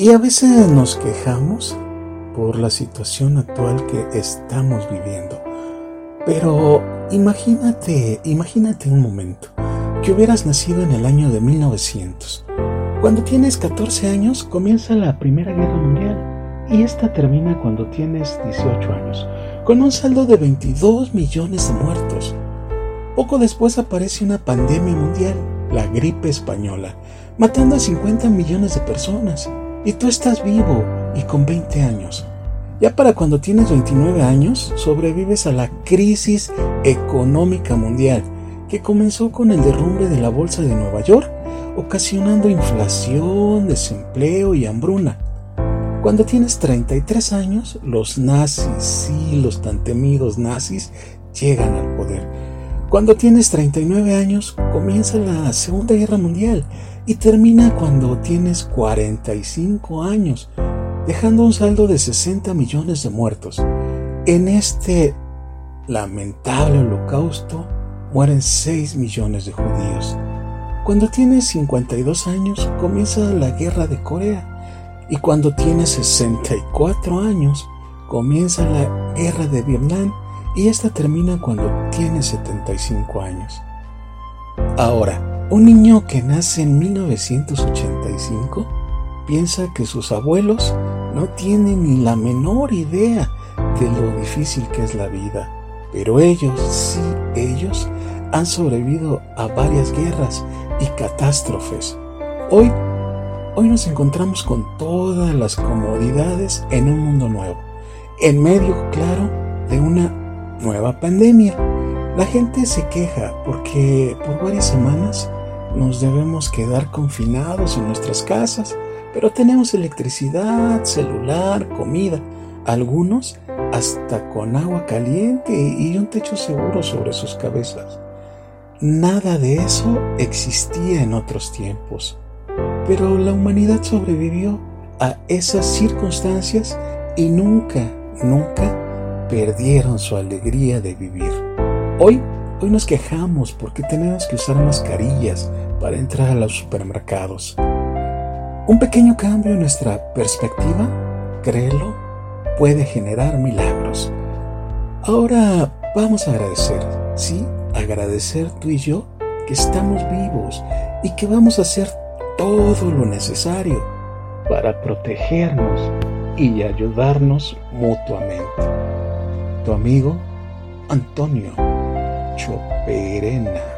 Y a veces nos quejamos por la situación actual que estamos viviendo. Pero imagínate, imagínate un momento que hubieras nacido en el año de 1900. Cuando tienes 14 años comienza la Primera Guerra Mundial y esta termina cuando tienes 18 años, con un saldo de 22 millones de muertos. Poco después aparece una pandemia mundial, la gripe española, matando a 50 millones de personas. Y tú estás vivo y con 20 años. Ya para cuando tienes 29 años, sobrevives a la crisis económica mundial que comenzó con el derrumbe de la bolsa de Nueva York, ocasionando inflación, desempleo y hambruna. Cuando tienes 33 años, los nazis, sí, los tan temidos nazis, llegan al poder. Cuando tienes 39 años, comienza la Segunda Guerra Mundial y termina cuando tienes 45 años, dejando un saldo de 60 millones de muertos. En este lamentable holocausto mueren 6 millones de judíos. Cuando tienes 52 años comienza la guerra de Corea y cuando tienes 64 años comienza la guerra de Vietnam y esta termina cuando tienes 75 años. Ahora, un niño que nace en 1985 piensa que sus abuelos no tienen ni la menor idea de lo difícil que es la vida, pero ellos, sí, ellos han sobrevivido a varias guerras y catástrofes. Hoy, hoy nos encontramos con todas las comodidades en un mundo nuevo, en medio, claro, de una nueva pandemia. La gente se queja porque por varias semanas nos debemos quedar confinados en nuestras casas, pero tenemos electricidad, celular, comida, algunos hasta con agua caliente y un techo seguro sobre sus cabezas. Nada de eso existía en otros tiempos, pero la humanidad sobrevivió a esas circunstancias y nunca, nunca perdieron su alegría de vivir. Hoy Hoy nos quejamos porque tenemos que usar mascarillas para entrar a los supermercados. Un pequeño cambio en nuestra perspectiva, créelo, puede generar milagros. Ahora vamos a agradecer, sí, agradecer tú y yo que estamos vivos y que vamos a hacer todo lo necesario para protegernos y ayudarnos mutuamente. Tu amigo Antonio Choperena.